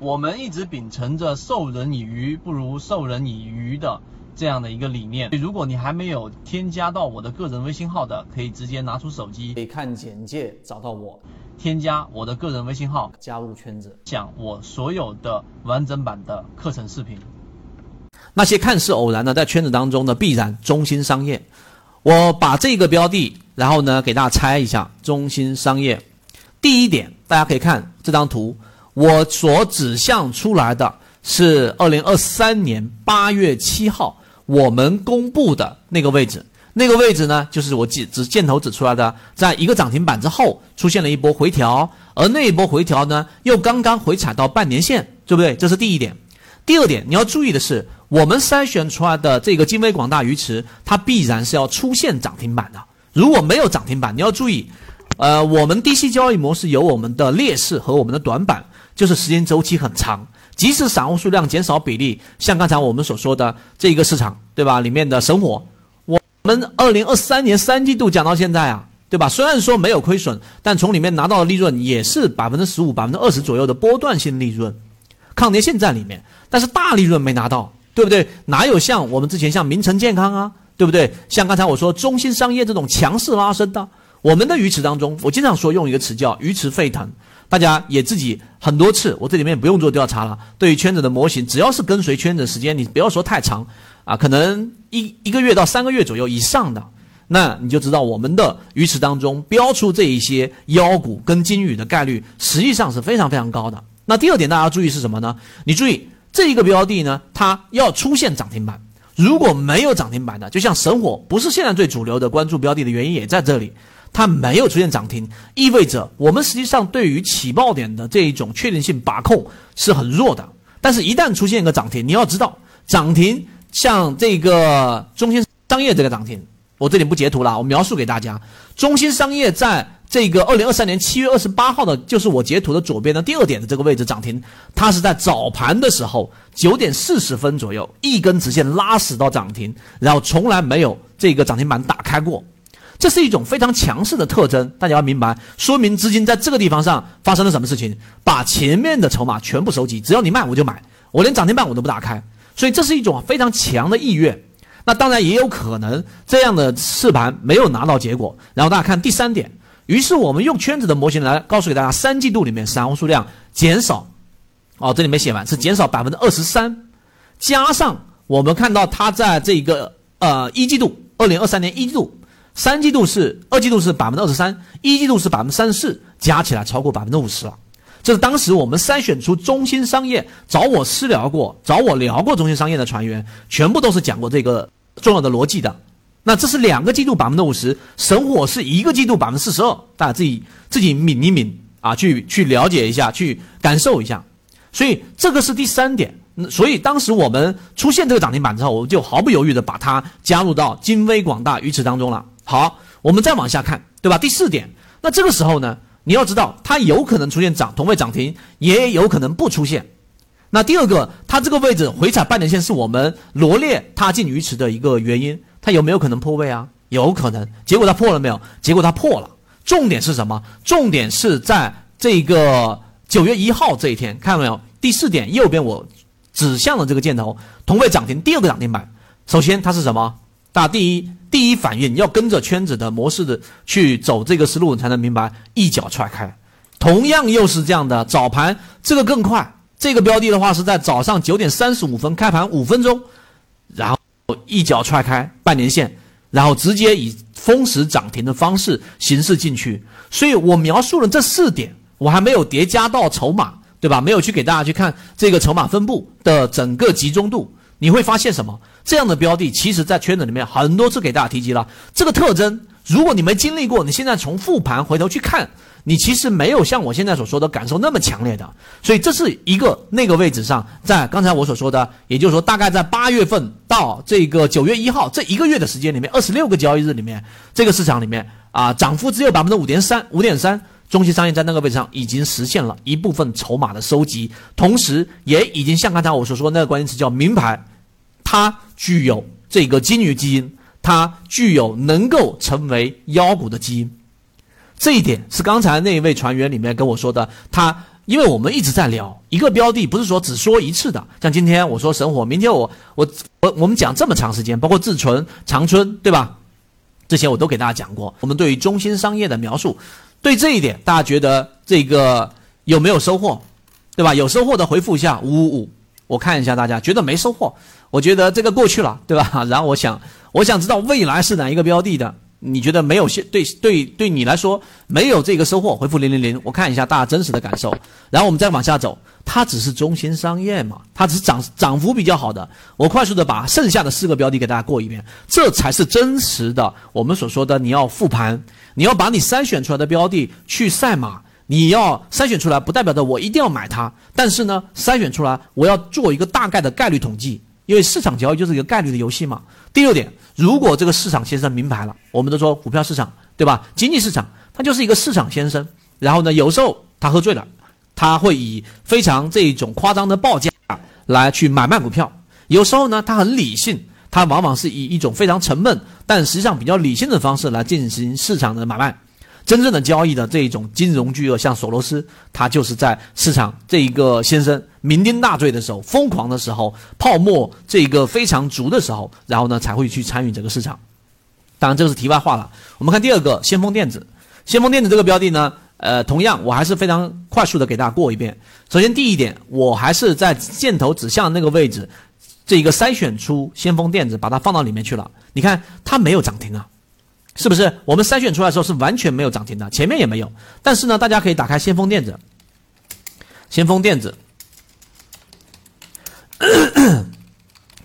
我们一直秉承着授人以鱼不如授人以渔的这样的一个理念。如果你还没有添加到我的个人微信号的，可以直接拿出手机，可以看简介找到我，添加我的个人微信号，加入圈子，讲我所有的完整版的课程视频。那些看似偶然的在圈子当中的必然中心商业，我把这个标的，然后呢给大家拆一下中心商业。第一点，大家可以看这张图。我所指向出来的是二零二三年八月七号我们公布的那个位置，那个位置呢，就是我指指箭头指出来的，在一个涨停板之后出现了一波回调，而那一波回调呢，又刚刚回踩到半年线，对不对？这是第一点。第二点，你要注意的是，我们筛选出来的这个金威广大鱼池，它必然是要出现涨停板的。如果没有涨停板，你要注意，呃，我们低息交易模式有我们的劣势和我们的短板。就是时间周期很长，即使散户数量减少比例，像刚才我们所说的这一个市场，对吧？里面的神火，我们二零二三年三季度讲到现在啊，对吧？虽然说没有亏损，但从里面拿到的利润也是百分之十五、百分之二十左右的波段性利润，抗跌现在里面，但是大利润没拿到，对不对？哪有像我们之前像名城健康啊，对不对？像刚才我说中心商业这种强势拉升的，我们的鱼池当中，我经常说用一个词叫鱼池沸腾。大家也自己很多次，我这里面不用做调查了。对于圈子的模型，只要是跟随圈子时间，你不要说太长啊，可能一一个月到三个月左右以上的，那你就知道我们的鱼池当中标出这一些妖股跟金鱼的概率，实际上是非常非常高的。那第二点大家要注意是什么呢？你注意这一个标的呢，它要出现涨停板，如果没有涨停板的，就像神火不是现在最主流的关注标的的原因也在这里。它没有出现涨停，意味着我们实际上对于起爆点的这一种确定性把控是很弱的。但是，一旦出现一个涨停，你要知道，涨停像这个中心商业这个涨停，我这里不截图了，我描述给大家。中心商业在这个二零二三年七月二十八号的，就是我截图的左边的第二点的这个位置涨停，它是在早盘的时候九点四十分左右一根直线拉死到涨停，然后从来没有这个涨停板打开过。这是一种非常强势的特征，大家要明白，说明资金在这个地方上发生了什么事情，把前面的筹码全部收集，只要你卖我就买，我连涨停板我都不打开，所以这是一种非常强的意愿。那当然也有可能这样的试盘没有拿到结果。然后大家看第三点，于是我们用圈子的模型来告诉给大家，三季度里面散户数量减少，哦，这里没写完，是减少百分之二十三，加上我们看到它在这个呃一季度，二零二三年一季度。三季度是二季度是百分之二十三，一季度是百分之三十四，加起来超过百分之五十了。这是当时我们筛选出中心商业找我私聊过、找我聊过中心商业的船员，全部都是讲过这个重要的逻辑的。那这是两个季度百分之五十，神火是一个季度百分之四十二，大家自己自己抿一抿啊，去去了解一下，去感受一下。所以这个是第三点。所以当时我们出现这个涨停板之后，我就毫不犹豫的把它加入到金威广大鱼池当中了。好，我们再往下看，对吧？第四点，那这个时候呢，你要知道它有可能出现涨同位涨停，也有可能不出现。那第二个，它这个位置回踩半年线是我们罗列它进鱼池的一个原因，它有没有可能破位啊？有可能。结果它破了没有？结果它破了。重点是什么？重点是在这个九月一号这一天，看到没有？第四点，右边我指向了这个箭头，同位涨停，第二个涨停板。首先它是什么？大第一。第一反应你要跟着圈子的模式的去走这个思路，你才能明白一脚踹开。同样又是这样的，早盘这个更快。这个标的的话是在早上九点三十五分开盘五分钟，然后一脚踹开半年线，然后直接以封死涨停的方式形式进去。所以我描述了这四点，我还没有叠加到筹码，对吧？没有去给大家去看这个筹码分布的整个集中度。你会发现什么？这样的标的，其实在圈子里面很多次给大家提及了这个特征。如果你没经历过，你现在从复盘回头去看，你其实没有像我现在所说的感受那么强烈的。所以这是一个那个位置上，在刚才我所说的，也就是说，大概在八月份到这个九月一号这一个月的时间里面，二十六个交易日里面，这个市场里面啊，涨幅只有百分之五点三，五点三。中心商业在那个位置上已经实现了一部分筹码的收集，同时也已经像刚才我所说那个关键词叫名牌，它具有这个金鱼基因，它具有能够成为妖股的基因。这一点是刚才那一位船员里面跟我说的，他因为我们一直在聊一个标的，不是说只说一次的。像今天我说神火，明天我我我我们讲这么长时间，包括志存、长春，对吧？这些我都给大家讲过。我们对于中心商业的描述，对这一点大家觉得这个有没有收获？对吧？有收获的回复一下五五五，我看一下大家觉得没收获，我觉得这个过去了，对吧？然后我想，我想知道未来是哪一个标的的。你觉得没有现对对对你来说没有这个收获？回复零零零，我看一下大家真实的感受。然后我们再往下走，它只是中心商业嘛，它只是涨涨幅比较好的。我快速的把剩下的四个标的给大家过一遍，这才是真实的。我们所说的你要复盘，你要把你筛选出来的标的去赛马，你要筛选出来，不代表着我一定要买它，但是呢，筛选出来我要做一个大概的概率统计，因为市场交易就是一个概率的游戏嘛。第六点。如果这个市场先生明白了，我们都说股票市场对吧？经济市场它就是一个市场先生。然后呢，有时候他喝醉了，他会以非常这种夸张的报价来去买卖股票；有时候呢，他很理性，他往往是以一种非常沉闷但实际上比较理性的方式来进行市场的买卖。真正的交易的这一种金融巨鳄，像索罗斯，他就是在市场这一个先生酩酊大醉的时候、疯狂的时候、泡沫这个非常足的时候，然后呢才会去参与这个市场。当然，这个是题外话了。我们看第二个，先锋电子。先锋电子这个标的呢，呃，同样我还是非常快速的给大家过一遍。首先第一点，我还是在箭头指向那个位置，这一个筛选出先锋电子，把它放到里面去了。你看它没有涨停啊。是不是我们筛选出来的时候是完全没有涨停的，前面也没有。但是呢，大家可以打开先锋电子，先锋电子，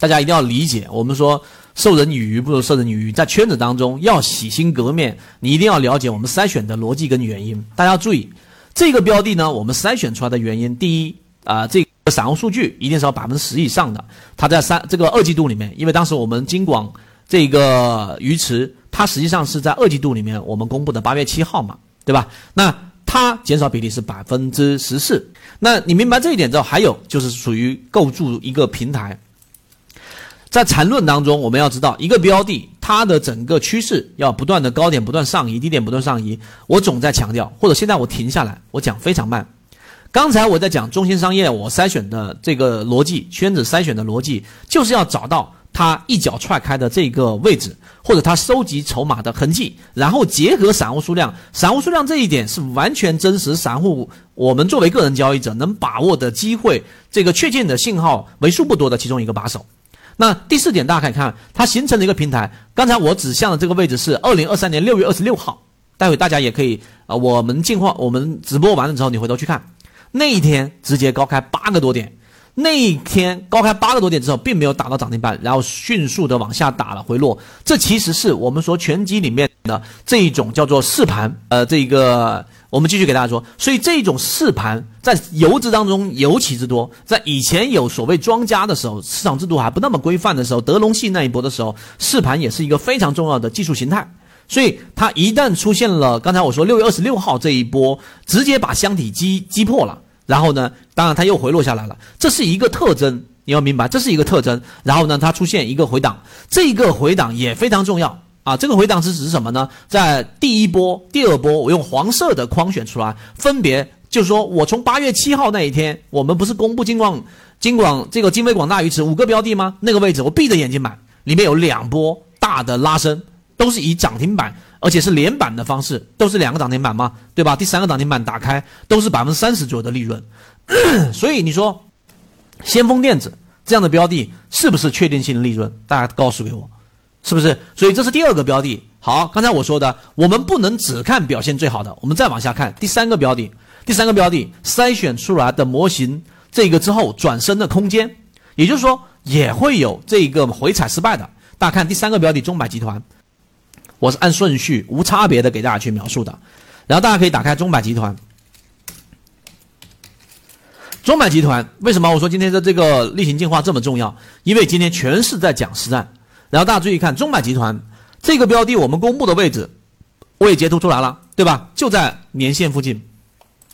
大家一定要理解，我们说授人以鱼不如授人以渔，在圈子当中要洗心革面，你一定要了解我们筛选的逻辑跟原因。大家注意，这个标的呢，我们筛选出来的原因，第一啊，这个散户数据一定是要百分之十以上的。它在三这个二季度里面，因为当时我们金广这个鱼池。它实际上是在二季度里面我们公布的八月七号嘛，对吧？那它减少比例是百分之十四。那你明白这一点之后，还有就是属于构筑一个平台。在缠论当中，我们要知道一个标的它的整个趋势要不断的高点不断上移，低点不断上移。我总在强调，或者现在我停下来，我讲非常慢。刚才我在讲中心商业，我筛选的这个逻辑圈子筛选的逻辑，就是要找到。它一脚踹开的这个位置，或者它收集筹码的痕迹，然后结合散户数量，散户数量这一点是完全真实。散户我们作为个人交易者能把握的机会，这个确切的信号为数不多的其中一个把手。那第四点，大家可以看，它形成了一个平台。刚才我指向的这个位置是二零二三年六月二十六号，待会大家也可以啊，我们进化，我们直播完了之后，你回头去看，那一天直接高开八个多点。那一天高开八个多点之后，并没有打到涨停板，然后迅速的往下打了回落。这其实是我们说拳击里面的这一种叫做试盘。呃，这个我们继续给大家说，所以这种试盘在游资当中尤其之多。在以前有所谓庄家的时候，市场制度还不那么规范的时候，德隆系那一波的时候，试盘也是一个非常重要的技术形态。所以它一旦出现了，刚才我说六月二十六号这一波，直接把箱体击击破了。然后呢，当然它又回落下来了，这是一个特征，你要明白，这是一个特征。然后呢，它出现一个回档，这个回档也非常重要啊。这个回档是指什么呢？在第一波、第二波，我用黄色的框选出来，分别就是说我从八月七号那一天，我们不是公布金广、金广这个金威广大鱼池五个标的吗？那个位置我闭着眼睛买，里面有两波大的拉升，都是以涨停板。而且是连板的方式，都是两个涨停板嘛，对吧？第三个涨停板打开都是百分之三十左右的利润，所以你说先锋电子这样的标的是不是确定性的利润？大家告诉给我，是不是？所以这是第二个标的。好，刚才我说的，我们不能只看表现最好的，我们再往下看第三个标的。第三个标的筛选出来的模型，这个之后转身的空间，也就是说也会有这个回踩失败的。大家看第三个标的中百集团。我是按顺序无差别的给大家去描述的，然后大家可以打开中百集团。中百集团为什么我说今天的这个例行进化这么重要？因为今天全是在讲实战。然后大家注意看中百集团这个标的，我们公布的位置我也截图出来了，对吧？就在年线附近。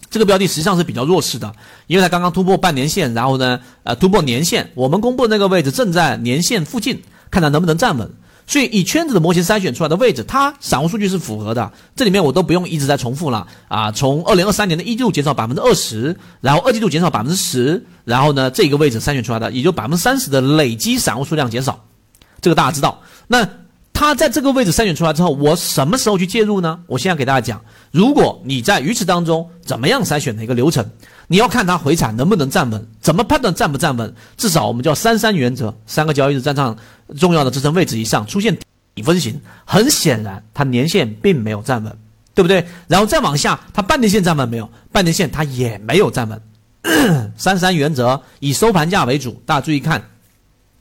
这个标的实际上是比较弱势的，因为它刚刚突破半年线，然后呢，呃，突破年线，我们公布那个位置正在年线附近，看它能不能站稳。所以以圈子的模型筛选出来的位置，它散户数据是符合的。这里面我都不用一直在重复了啊。从二零二三年的一季度减少百分之二十，然后二季度减少百分之十，然后呢这个位置筛选出来的，也就百分之三十的累积散户数量减少，这个大家知道。那它在这个位置筛选出来之后，我什么时候去介入呢？我现在给大家讲，如果你在鱼池当中怎么样筛选的一个流程，你要看它回踩能不能站稳，怎么判断站不站稳？至少我们叫三三原则，三个交易日站上重要的支撑位置以上，出现底分型，很显然它年线并没有站稳，对不对？然后再往下，它半年线站稳没有？半年线它也没有站稳。三三原则以收盘价为主，大家注意看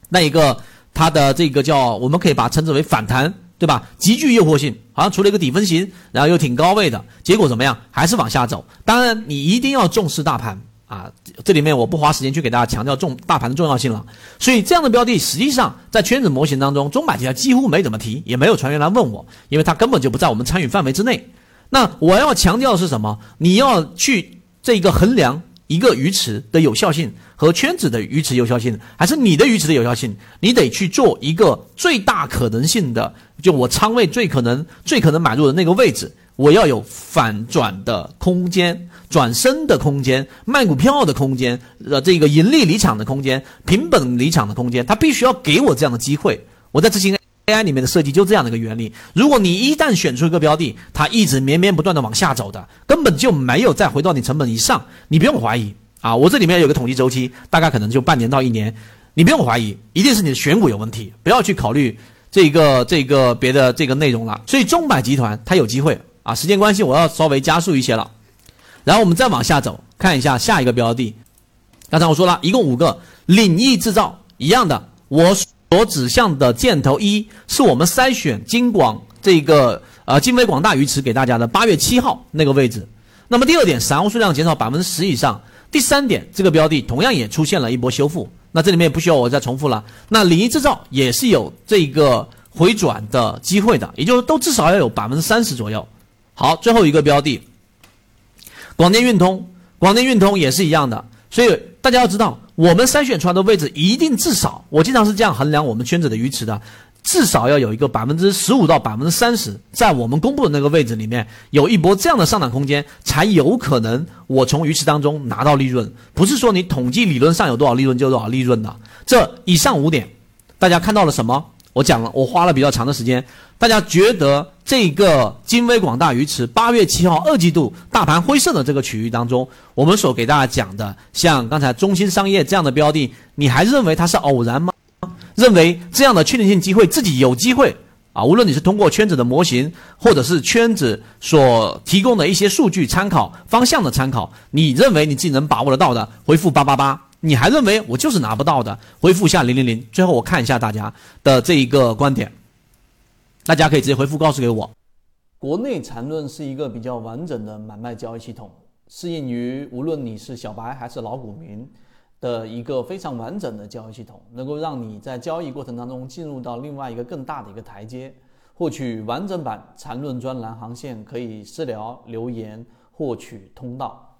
那一个。它的这个叫，我们可以把它称之为反弹，对吧？极具诱惑性，好像出了一个底分型，然后又挺高位的，结果怎么样？还是往下走。当然，你一定要重视大盘啊！这里面我不花时间去给大家强调重大盘的重要性了。所以这样的标的，实际上在圈子模型当中，中百集团几乎没怎么提，也没有船员来问我，因为它根本就不在我们参与范围之内。那我要强调的是什么？你要去这个衡量。一个鱼池的有效性和圈子的鱼池有效性，还是你的鱼池的有效性？你得去做一个最大可能性的，就我仓位最可能、最可能买入的那个位置，我要有反转的空间、转身的空间、卖股票的空间、呃，这个盈利离场的空间、平本离场的空间，它必须要给我这样的机会，我在执行。AI 里面的设计就这样的一个原理。如果你一旦选出一个标的，它一直绵绵不断的往下走的，根本就没有再回到你成本以上，你不用怀疑啊。我这里面有个统计周期，大概可能就半年到一年，你不用怀疑，一定是你的选股有问题，不要去考虑这个这个别的这个内容了。所以中百集团它有机会啊。时间关系，我要稍微加速一些了。然后我们再往下走，看一下下一个标的。刚才我说了一共五个，领益制造一样的，我。所指向的箭头一是我们筛选金广这个呃金威广大鱼池给大家的八月七号那个位置。那么第二点，散户数量减少百分之十以上。第三点，这个标的同样也出现了一波修复。那这里面不需要我再重复了。那礼仪制造也是有这个回转的机会的，也就是都至少要有百分之三十左右。好，最后一个标的，广电运通，广电运通也是一样的。所以大家要知道。我们筛选出来的位置一定至少，我经常是这样衡量我们圈子的鱼池的，至少要有一个百分之十五到百分之三十，在我们公布的那个位置里面有一波这样的上涨空间，才有可能我从鱼池当中拿到利润。不是说你统计理论上有多少利润就有多少利润的。这以上五点，大家看到了什么？我讲了，我花了比较长的时间。大家觉得这个金威广大鱼池八月七号二季度大盘灰色的这个区域当中，我们所给大家讲的，像刚才中心商业这样的标的，你还认为它是偶然吗？认为这样的确定性机会自己有机会啊？无论你是通过圈子的模型，或者是圈子所提供的一些数据参考方向的参考，你认为你自己能把握得到的，回复八八八。你还认为我就是拿不到的？回复一下零零零。最后我看一下大家的这一个观点，大家可以直接回复告诉给我。国内缠论是一个比较完整的买卖交易系统，适应于无论你是小白还是老股民的一个非常完整的交易系统，能够让你在交易过程当中进入到另外一个更大的一个台阶。获取完整版缠论专栏航线，可以私聊留言获取通道。